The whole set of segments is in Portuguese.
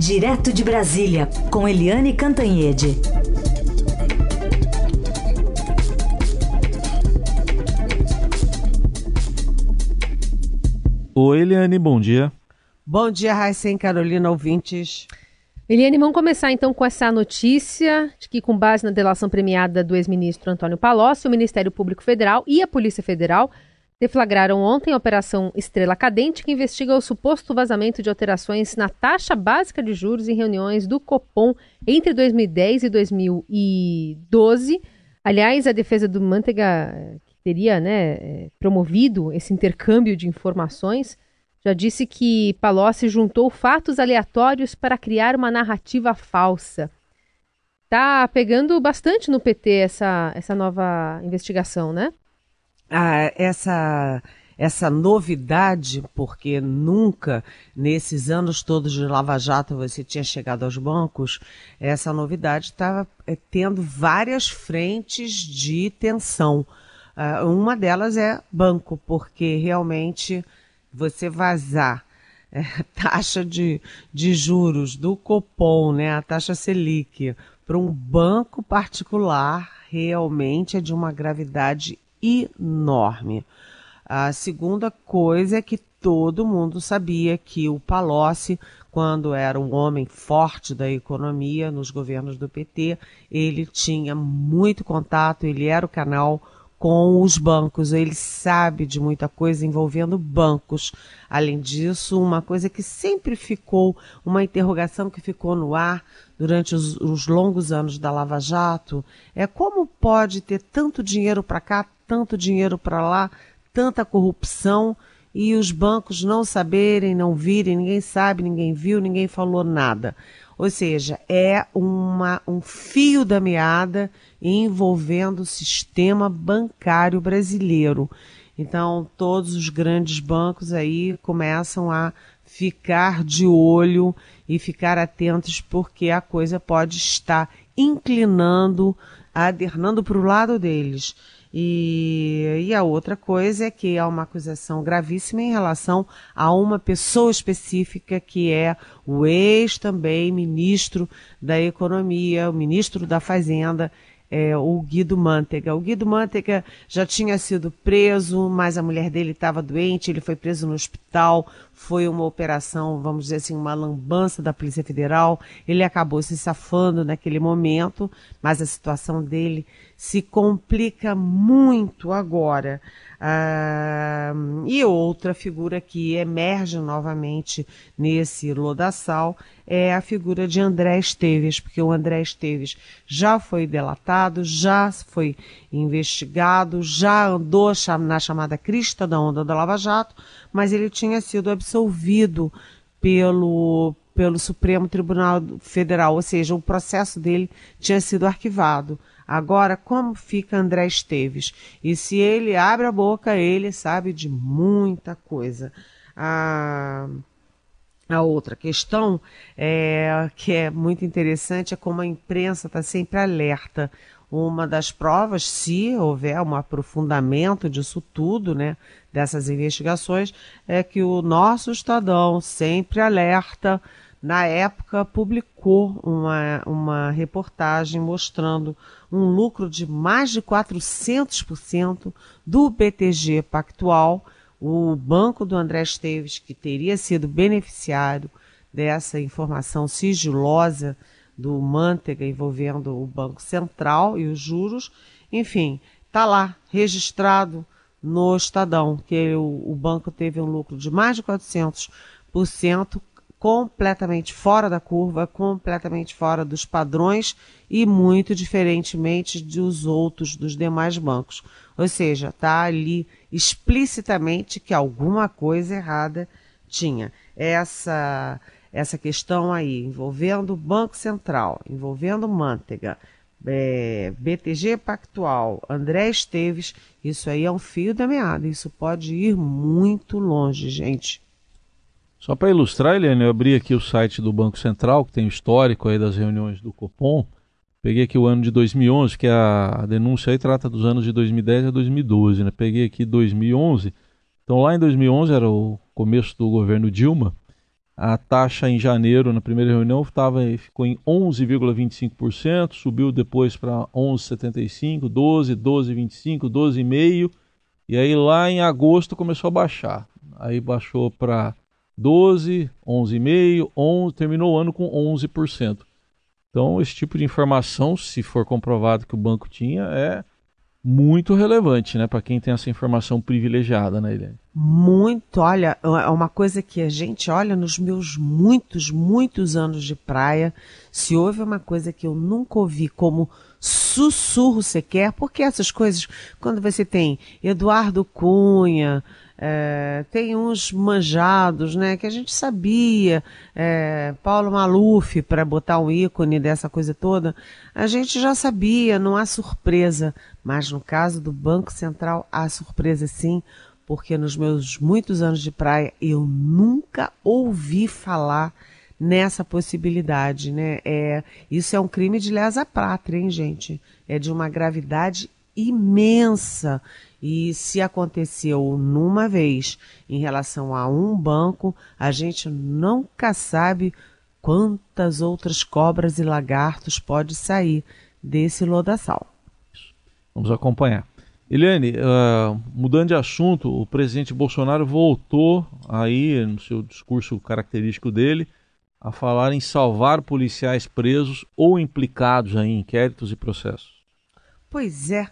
Direto de Brasília, com Eliane Cantanhede. Oi, Eliane, bom dia. Bom dia, Raíssa e Carolina, ouvintes. Eliane, vamos começar então com essa notícia de que, com base na delação premiada do ex-ministro Antônio Palocci, o Ministério Público Federal e a Polícia Federal deflagraram ontem a Operação Estrela Cadente, que investiga o suposto vazamento de alterações na taxa básica de juros em reuniões do Copom entre 2010 e 2012. Aliás, a defesa do Manteiga, que teria né, promovido esse intercâmbio de informações, já disse que Palocci juntou fatos aleatórios para criar uma narrativa falsa. Tá pegando bastante no PT essa, essa nova investigação, né? Ah, essa essa novidade, porque nunca nesses anos todos de Lava Jato você tinha chegado aos bancos, essa novidade estava é, tendo várias frentes de tensão. Uh, uma delas é banco, porque realmente você vazar é, taxa de, de juros do Copom, né, a taxa Selic, para um banco particular, realmente é de uma gravidade enorme. A segunda coisa é que todo mundo sabia que o Palocci, quando era um homem forte da economia nos governos do PT, ele tinha muito contato, ele era o canal com os bancos, ele sabe de muita coisa envolvendo bancos. Além disso, uma coisa que sempre ficou, uma interrogação que ficou no ar durante os, os longos anos da Lava Jato, é como pode ter tanto dinheiro para cá, tanto dinheiro para lá, tanta corrupção e os bancos não saberem, não virem, ninguém sabe, ninguém viu, ninguém falou nada. Ou seja, é uma, um fio da meada envolvendo o sistema bancário brasileiro. Então, todos os grandes bancos aí começam a ficar de olho e ficar atentos porque a coisa pode estar inclinando, adernando para o lado deles. E, e a outra coisa é que há uma acusação gravíssima em relação a uma pessoa específica que é o ex também ministro da Economia, o ministro da Fazenda, é, o Guido Mantega. O Guido Mantega já tinha sido preso, mas a mulher dele estava doente, ele foi preso no hospital, foi uma operação, vamos dizer assim, uma lambança da Polícia Federal. Ele acabou se safando naquele momento, mas a situação dele se complica muito agora. Ah, e outra figura que emerge novamente nesse lodaçal é a figura de André Esteves, porque o André Esteves já foi delatado, já foi investigado, já andou na chamada crista da onda da Lava Jato, mas ele tinha sido absolvido pelo, pelo Supremo Tribunal Federal, ou seja, o processo dele tinha sido arquivado. Agora, como fica André Esteves? E se ele abre a boca, ele sabe de muita coisa. A, a outra questão é, que é muito interessante é como a imprensa está sempre alerta. Uma das provas, se houver um aprofundamento disso tudo, né, dessas investigações, é que o nosso Estadão sempre alerta na época, publicou uma, uma reportagem mostrando um lucro de mais de 400% do BTG Pactual, o banco do André Esteves, que teria sido beneficiário dessa informação sigilosa do Manteiga envolvendo o Banco Central e os juros. Enfim, está lá registrado no Estadão que o, o banco teve um lucro de mais de 400% completamente fora da curva, completamente fora dos padrões e muito diferentemente dos outros, dos demais bancos. Ou seja, está ali explicitamente que alguma coisa errada tinha. Essa, essa questão aí, envolvendo o Banco Central, envolvendo Manteiga, é, BTG Pactual, André Esteves, isso aí é um fio da meada. Isso pode ir muito longe, gente. Só para ilustrar, Eliane, eu abri aqui o site do Banco Central, que tem o histórico aí das reuniões do Copom. Peguei aqui o ano de 2011, que a, a denúncia aí trata dos anos de 2010 a 2012, né? Peguei aqui 2011. Então lá em 2011 era o começo do governo Dilma. A taxa em janeiro, na primeira reunião, tava, ficou em 11,25%, subiu depois para 11,75%, 12%, 12,25%, 12,5%, e aí lá em agosto começou a baixar. Aí baixou para 12, 11,5, 11, terminou o ano com 11%. Então, esse tipo de informação, se for comprovado que o banco tinha, é muito relevante, né, para quem tem essa informação privilegiada, né, Eliane? Muito, olha, é uma coisa que a gente olha nos meus muitos, muitos anos de praia, se houve uma coisa que eu nunca ouvi como sussurro sequer, porque essas coisas, quando você tem Eduardo Cunha, é, tem uns manjados, né, que a gente sabia, é, Paulo Maluf, para botar um ícone dessa coisa toda, a gente já sabia, não há surpresa. Mas no caso do Banco Central, há surpresa sim, porque nos meus muitos anos de praia eu nunca ouvi falar nessa possibilidade, né? É, isso é um crime de lesa pátria, hein, gente? É de uma gravidade imensa. E se aconteceu numa vez em relação a um banco, a gente nunca sabe quantas outras cobras e lagartos pode sair desse lodaçal. Vamos acompanhar. Eliane, uh, mudando de assunto, o presidente Bolsonaro voltou aí no seu discurso característico dele a falar em salvar policiais presos ou implicados em inquéritos e processos. Pois é,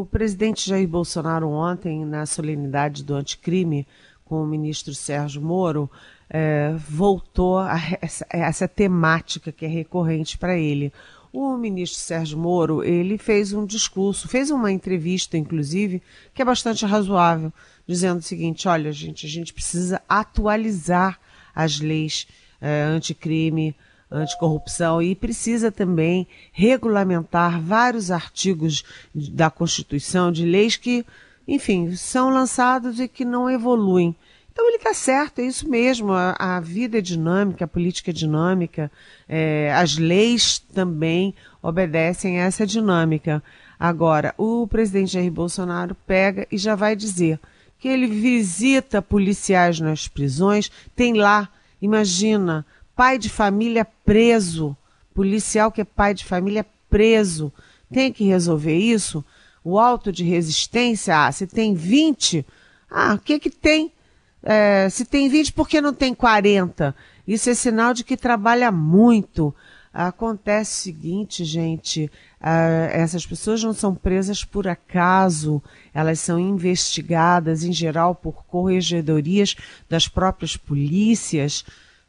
o presidente Jair Bolsonaro ontem, na solenidade do anticrime, com o ministro Sérgio Moro, é, voltou a essa, essa temática que é recorrente para ele. O ministro Sérgio Moro, ele fez um discurso, fez uma entrevista, inclusive, que é bastante razoável, dizendo o seguinte: olha, gente, a gente precisa atualizar as leis é, anticrime, anticorrupção e precisa também regulamentar vários artigos da Constituição, de leis que, enfim, são lançados e que não evoluem. Então ele está certo, é isso mesmo. A, a, vida é dinâmica, a política é dinâmica, é, as leis também obedecem a essa dinâmica. Agora, o presidente Jair Bolsonaro pega e já vai dizer que ele visita policiais nas prisões, tem lá, imagina, pai de família preso, policial que é pai de família preso, tem que resolver isso? O auto de resistência, ah, se tem 20, ah, o que que tem? É, se tem 20, por que não tem 40? Isso é sinal de que trabalha muito. Acontece o seguinte, gente, uh, essas pessoas não são presas por acaso, elas são investigadas, em geral, por corregedorias das próprias polícias,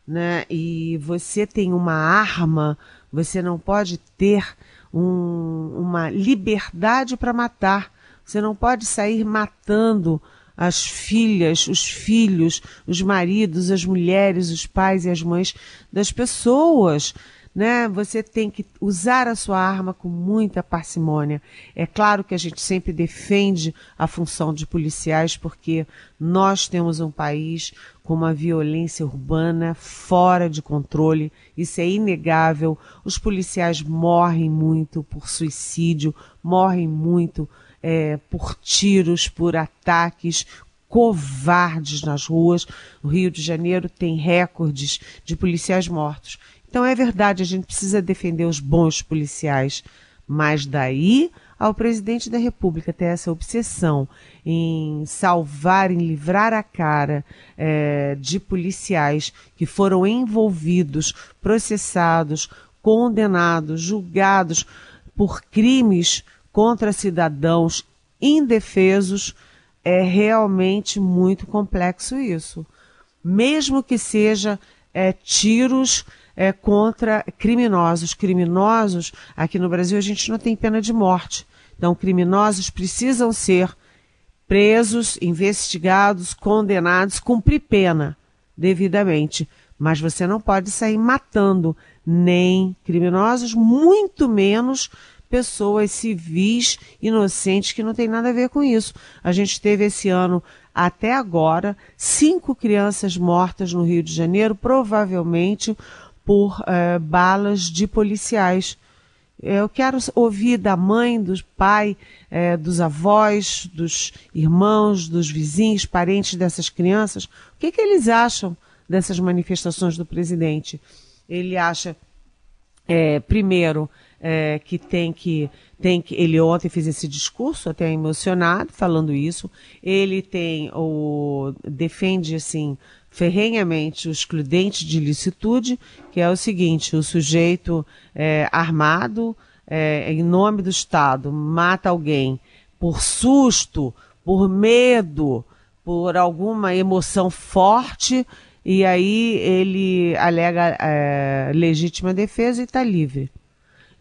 né? E você tem uma arma, você não pode ter um, uma liberdade para matar. Você não pode sair matando as filhas, os filhos, os maridos, as mulheres, os pais e as mães das pessoas né? Você tem que usar a sua arma com muita parcimônia. É claro que a gente sempre defende a função de policiais porque nós temos um país com uma violência urbana fora de controle. Isso é inegável. Os policiais morrem muito por suicídio, morrem muito é, por tiros, por ataques, covardes nas ruas. O Rio de Janeiro tem recordes de policiais mortos. Então é verdade, a gente precisa defender os bons policiais, mas daí ao presidente da República ter essa obsessão em salvar, em livrar a cara é, de policiais que foram envolvidos, processados, condenados, julgados por crimes contra cidadãos indefesos, é realmente muito complexo isso. Mesmo que seja é, tiros é, contra criminosos. Criminosos, aqui no Brasil, a gente não tem pena de morte. Então, criminosos precisam ser presos, investigados, condenados, cumprir pena devidamente. Mas você não pode sair matando nem criminosos, muito menos pessoas civis inocentes que não tem nada a ver com isso. A gente teve esse ano até agora cinco crianças mortas no Rio de Janeiro, provavelmente por é, balas de policiais. Eu quero ouvir da mãe, do pai, é, dos avós, dos irmãos, dos vizinhos, parentes dessas crianças, o que, que eles acham dessas manifestações do presidente. Ele acha, é, primeiro, que tem que tem que ele ontem fez esse discurso até emocionado falando isso ele tem o defende assim ferrenhamente o excludente de licitude que é o seguinte o sujeito é, armado é, em nome do Estado mata alguém por susto por medo por alguma emoção forte e aí ele alega é, legítima defesa e está livre.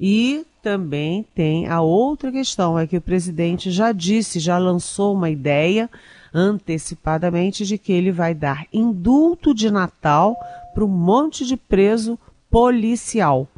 E também tem a outra questão, é que o presidente já disse, já lançou uma ideia antecipadamente de que ele vai dar indulto de Natal para um monte de preso policial.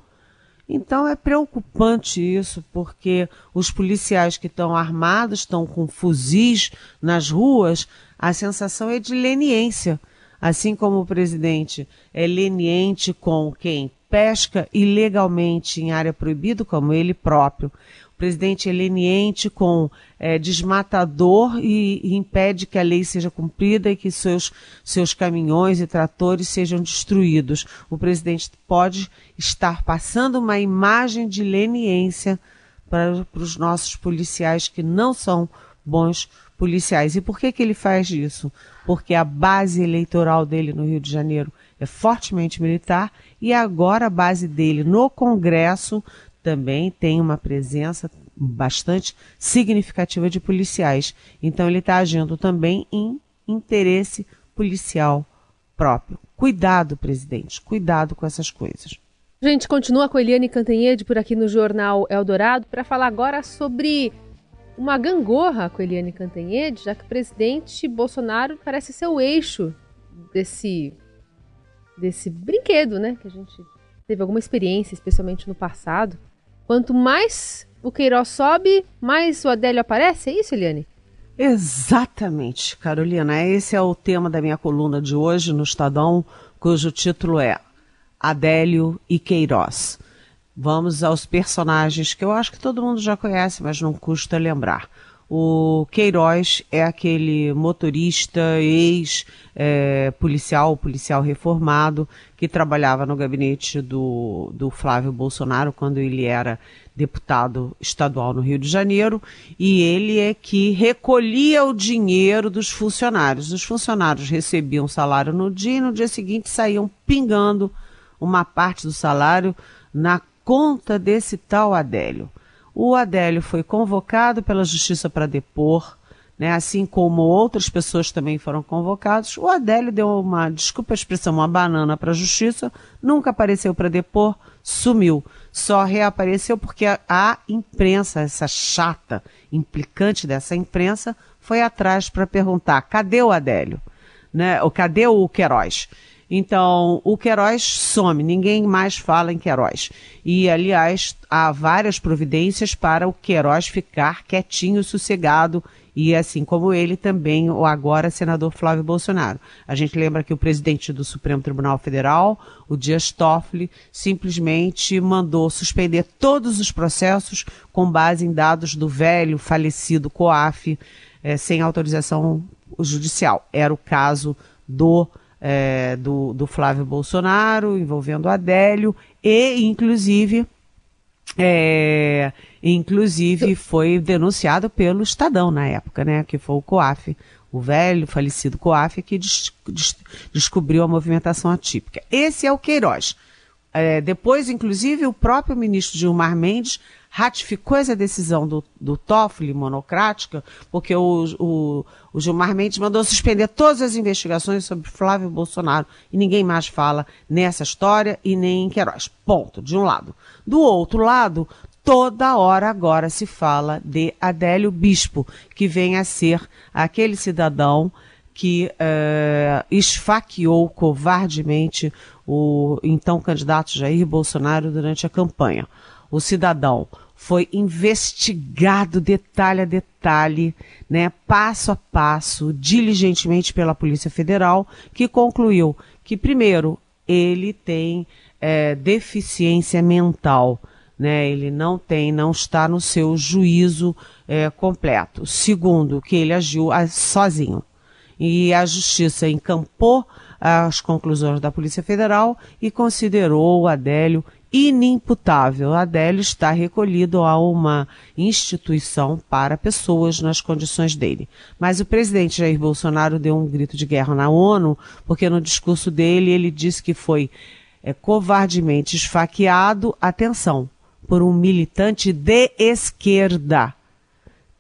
Então é preocupante isso, porque os policiais que estão armados, estão com fuzis nas ruas, a sensação é de leniência. Assim como o presidente é leniente com quem pesca ilegalmente em área proibida, como ele próprio. Presidente leniente com é, desmatador e, e, impede que a lei seja cumprida e que seus, seus caminhões e tratores sejam destruídos. O presidente pode estar passando uma imagem de leniência para, para os nossos policiais que não são bons policiais. E por que, que ele faz isso? Porque a base eleitoral dele no Rio de Janeiro é fortemente militar e agora a base dele no Congresso também tem uma presença bastante significativa de policiais. Então ele está agindo também em interesse policial próprio. Cuidado, presidente, cuidado com essas coisas. Gente, continua com a Eliane Cantanhede por aqui no Jornal Eldorado para falar agora sobre uma gangorra com a Eliane Cantanhede, já que o presidente Bolsonaro parece ser o eixo desse desse brinquedo, né? Que a gente teve alguma experiência, especialmente no passado. Quanto mais o Queiroz sobe, mais o Adélio aparece, é isso, Eliane? Exatamente, Carolina. Esse é o tema da minha coluna de hoje no Estadão, cujo título é Adélio e Queiroz. Vamos aos personagens que eu acho que todo mundo já conhece, mas não custa lembrar. O Queiroz é aquele motorista, ex-policial, é, policial reformado, que trabalhava no gabinete do, do Flávio Bolsonaro quando ele era deputado estadual no Rio de Janeiro, e ele é que recolhia o dinheiro dos funcionários. Os funcionários recebiam salário no dia e no dia seguinte saíam pingando uma parte do salário na conta desse tal Adélio. O Adélio foi convocado pela justiça para depor, né, assim como outras pessoas também foram convocadas. O Adélio deu uma, desculpa a expressão, uma banana para a justiça, nunca apareceu para depor, sumiu. Só reapareceu porque a, a imprensa, essa chata, implicante dessa imprensa, foi atrás para perguntar: cadê o Adélio? Né, ou cadê o Queiroz? Então, o Queiroz some, ninguém mais fala em Queiroz. E, aliás, há várias providências para o Queiroz ficar quietinho, sossegado, e assim como ele também, o agora senador Flávio Bolsonaro. A gente lembra que o presidente do Supremo Tribunal Federal, o Dias Toffoli, simplesmente mandou suspender todos os processos com base em dados do velho, falecido COAF, eh, sem autorização judicial. Era o caso do é, do, do Flávio Bolsonaro, envolvendo Adélio, e inclusive, é, inclusive foi denunciado pelo Estadão na época, né? Que foi o COAF, o velho falecido COAF, que des, des, descobriu a movimentação atípica. Esse é o Queiroz. É, depois, inclusive, o próprio ministro Gilmar Mendes ratificou essa decisão do, do Toffoli monocrática, porque o, o, o Gilmar Mendes mandou suspender todas as investigações sobre Flávio Bolsonaro e ninguém mais fala nessa história e nem em Queiroz. Ponto, de um lado. Do outro lado, toda hora agora se fala de Adélio Bispo, que vem a ser aquele cidadão que uh, esfaqueou covardemente o então candidato Jair Bolsonaro durante a campanha. O cidadão foi investigado detalhe a detalhe, né, passo a passo, diligentemente pela Polícia Federal, que concluiu que, primeiro, ele tem é, deficiência mental, né, ele não tem, não está no seu juízo é, completo. Segundo, que ele agiu sozinho. E a justiça encampou as conclusões da Polícia Federal e considerou o Adélio inimputável. Adélio está recolhido a uma instituição para pessoas nas condições dele. Mas o presidente Jair Bolsonaro deu um grito de guerra na ONU, porque no discurso dele ele disse que foi é, covardemente esfaqueado, atenção, por um militante de esquerda.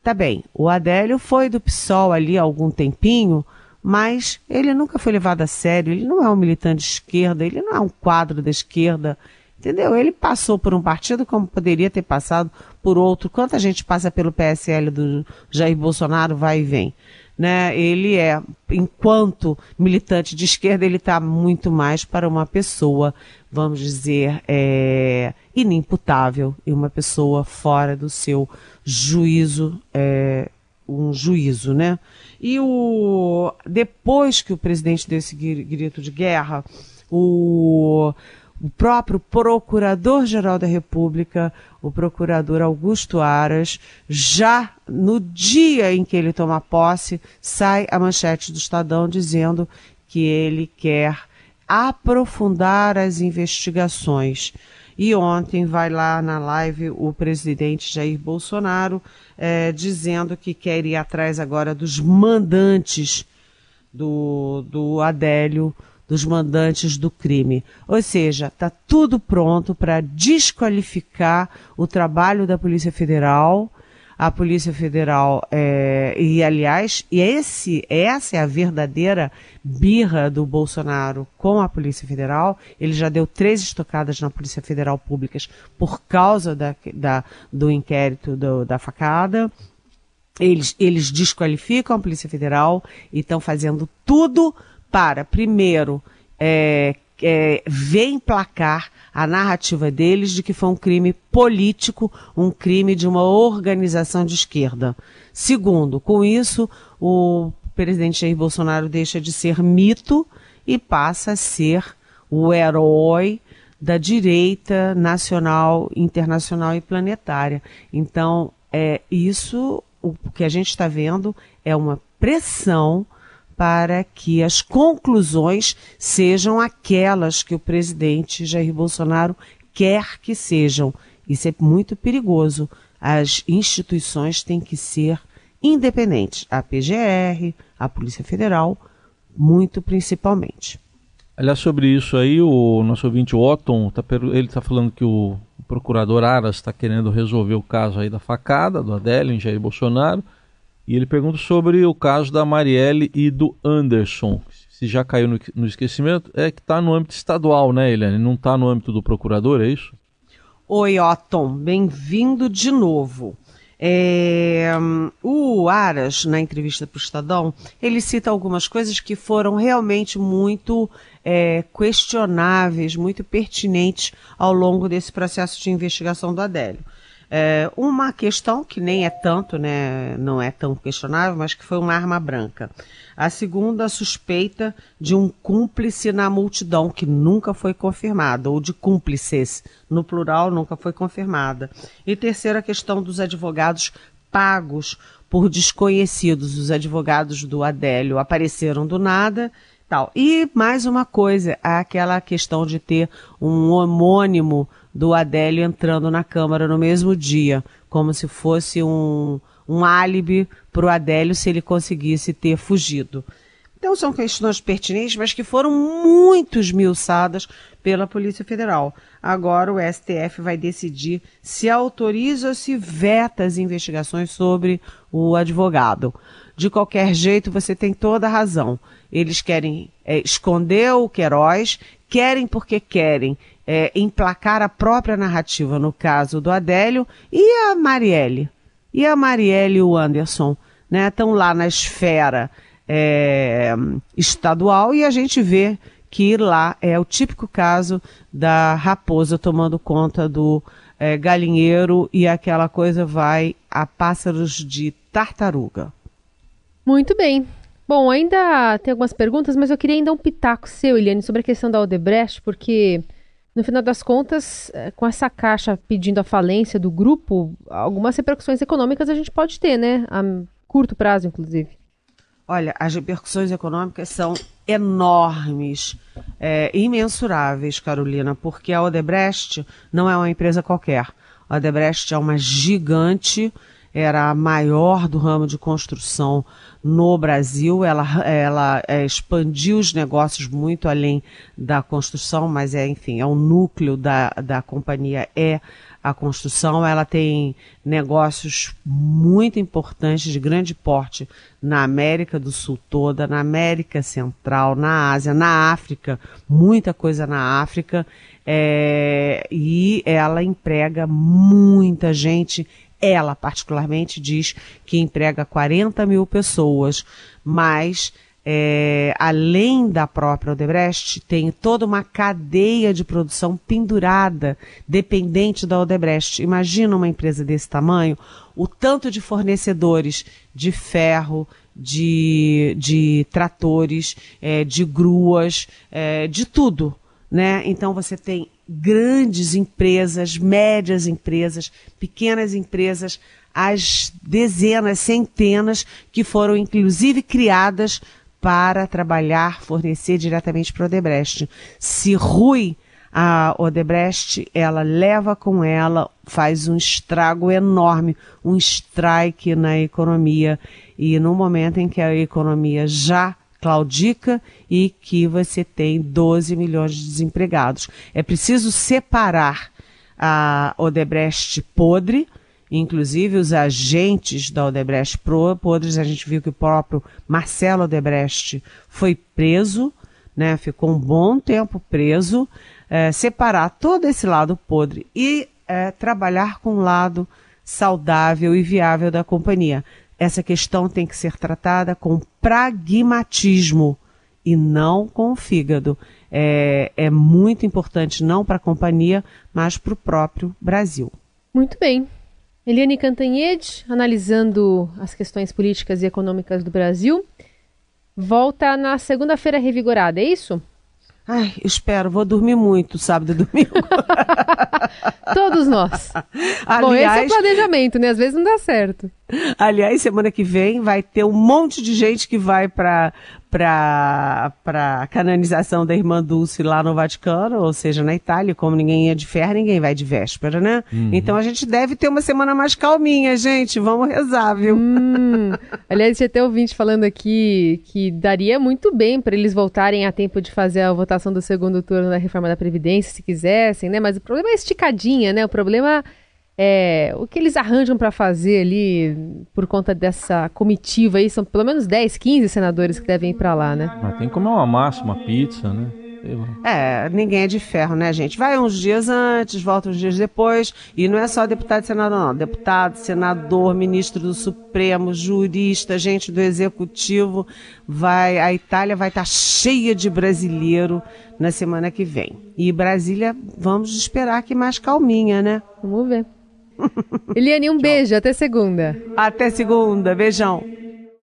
Tá bem, o Adélio foi do PSOL ali há algum tempinho, mas ele nunca foi levado a sério, ele não é um militante de esquerda, ele não é um quadro da esquerda, entendeu? Ele passou por um partido como poderia ter passado por outro. Quanta gente passa pelo PSL do Jair Bolsonaro, vai e vem né? Ele é, enquanto militante de esquerda, ele está muito mais para uma pessoa, vamos dizer, é, inimputável e uma pessoa fora do seu juízo, é, um juízo, né? E o depois que o presidente deu esse grito de guerra, o o próprio Procurador-Geral da República, o Procurador Augusto Aras, já no dia em que ele toma posse, sai a manchete do Estadão dizendo que ele quer aprofundar as investigações. E ontem vai lá na live o presidente Jair Bolsonaro é, dizendo que quer ir atrás agora dos mandantes do, do Adélio dos mandantes do crime. Ou seja, está tudo pronto para desqualificar o trabalho da Polícia Federal. A Polícia Federal, é, e aliás, e esse, essa é a verdadeira birra do Bolsonaro com a Polícia Federal. Ele já deu três estocadas na Polícia Federal públicas por causa da, da do inquérito do, da facada. Eles, eles desqualificam a Polícia Federal e estão fazendo tudo para, primeiro, é, é, emplacar a narrativa deles de que foi um crime político, um crime de uma organização de esquerda. Segundo, com isso, o presidente Jair Bolsonaro deixa de ser mito e passa a ser o herói da direita nacional, internacional e planetária. Então, é isso o que a gente está vendo é uma pressão para que as conclusões sejam aquelas que o presidente Jair Bolsonaro quer que sejam. Isso é muito perigoso. As instituições têm que ser independentes. A PGR, a Polícia Federal, muito principalmente. Aliás, sobre isso aí, o nosso ouvinte Otton, tá, ele está falando que o procurador Aras está querendo resolver o caso aí da facada do Adélio em Jair Bolsonaro. E ele pergunta sobre o caso da Marielle e do Anderson. Se já caiu no, no esquecimento, é que está no âmbito estadual, né, Eliane? Não está no âmbito do procurador, é isso? Oi, Otton, bem-vindo de novo. É, o Aras, na entrevista para o Estadão, ele cita algumas coisas que foram realmente muito é, questionáveis, muito pertinentes ao longo desse processo de investigação do Adélio. É, uma questão que nem é tanto, né, não é tão questionável, mas que foi uma arma branca. A segunda, a suspeita de um cúmplice na multidão, que nunca foi confirmada, ou de cúmplices, no plural, nunca foi confirmada. E terceira, a questão dos advogados pagos por desconhecidos. Os advogados do Adélio apareceram do nada tal. E mais uma coisa, aquela questão de ter um homônimo do Adélio entrando na Câmara no mesmo dia, como se fosse um, um álibi para o Adélio se ele conseguisse ter fugido. Então são questões pertinentes, mas que foram muito esmiuçadas pela Polícia Federal. Agora o STF vai decidir se autoriza ou se veta as investigações sobre o advogado. De qualquer jeito, você tem toda a razão. Eles querem é, esconder o Queiroz, querem porque querem é, emplacar a própria narrativa, no caso do Adélio, e a Marielle? E a Marielle e o Anderson? Né, estão lá na esfera é, estadual e a gente vê que lá é o típico caso da raposa tomando conta do é, galinheiro e aquela coisa vai a pássaros de tartaruga. Muito bem. Bom, ainda tem algumas perguntas, mas eu queria ainda um pitaco seu, Eliane, sobre a questão da Odebrecht, porque no final das contas, é, com essa caixa pedindo a falência do grupo, algumas repercussões econômicas a gente pode ter, né? A curto prazo, inclusive. Olha, as repercussões econômicas são enormes, é, imensuráveis, Carolina, porque a Odebrecht não é uma empresa qualquer. A Odebrecht é uma gigante, era a maior do ramo de construção no Brasil. Ela, ela é, expandiu os negócios muito além da construção, mas é, enfim, é o núcleo da, da companhia é a construção. Ela tem negócios muito importantes, de grande porte, na América do Sul toda, na América Central, na Ásia, na África, muita coisa na África. É, e ela emprega muita gente ela, particularmente, diz que emprega 40 mil pessoas, mas é, além da própria Odebrecht, tem toda uma cadeia de produção pendurada, dependente da Odebrecht. Imagina uma empresa desse tamanho, o tanto de fornecedores de ferro, de, de tratores, é, de gruas, é, de tudo. Né? Então você tem grandes empresas, médias empresas, pequenas empresas, as dezenas, centenas que foram inclusive criadas para trabalhar, fornecer diretamente para o Odebrecht. Se Rui a Odebrecht, ela leva com ela, faz um estrago enorme, um strike na economia. E no momento em que a economia já claudica e que você tem 12 milhões de desempregados. É preciso separar a Odebrecht podre, inclusive os agentes da Odebrecht podres, a gente viu que o próprio Marcelo Odebrecht foi preso, né, ficou um bom tempo preso, é, separar todo esse lado podre e é, trabalhar com o lado saudável e viável da companhia essa questão tem que ser tratada com pragmatismo e não com o fígado. É, é muito importante não para a companhia, mas para o próprio Brasil. Muito bem. Eliane Cantanhede, analisando as questões políticas e econômicas do Brasil, volta na segunda-feira revigorada, é isso? Ai, espero, vou dormir muito sábado e domingo. Todos nós. Aliás, Bom, esse é o planejamento, né? Às vezes não dá certo. Aliás, semana que vem vai ter um monte de gente que vai para para a canonização da irmã Dulce lá no Vaticano, ou seja, na Itália, como ninguém ia de ferro, ninguém vai de véspera, né? Uhum. Então a gente deve ter uma semana mais calminha, gente. Vamos rezar, viu? Hum. Aliás, tinha até ouvinte falando aqui que daria muito bem para eles voltarem a tempo de fazer a votação do segundo turno da reforma da Previdência, se quisessem, né? Mas o problema é esticadinha, né? O problema é, o que eles arranjam para fazer ali por conta dessa comitiva aí, são pelo menos 10, 15 senadores que devem ir para lá, né? Mas tem que comer uma massa, uma pizza, né? É, ninguém é de ferro, né, gente? Vai uns dias antes, volta uns dias depois. E não é só deputado e senador, não. Deputado, senador, ministro do Supremo, jurista, gente do Executivo. Vai, a Itália vai estar tá cheia de brasileiro na semana que vem. E Brasília, vamos esperar que mais calminha, né? Vamos ver. Eliane, um beijo. Até segunda. Até segunda. Beijão.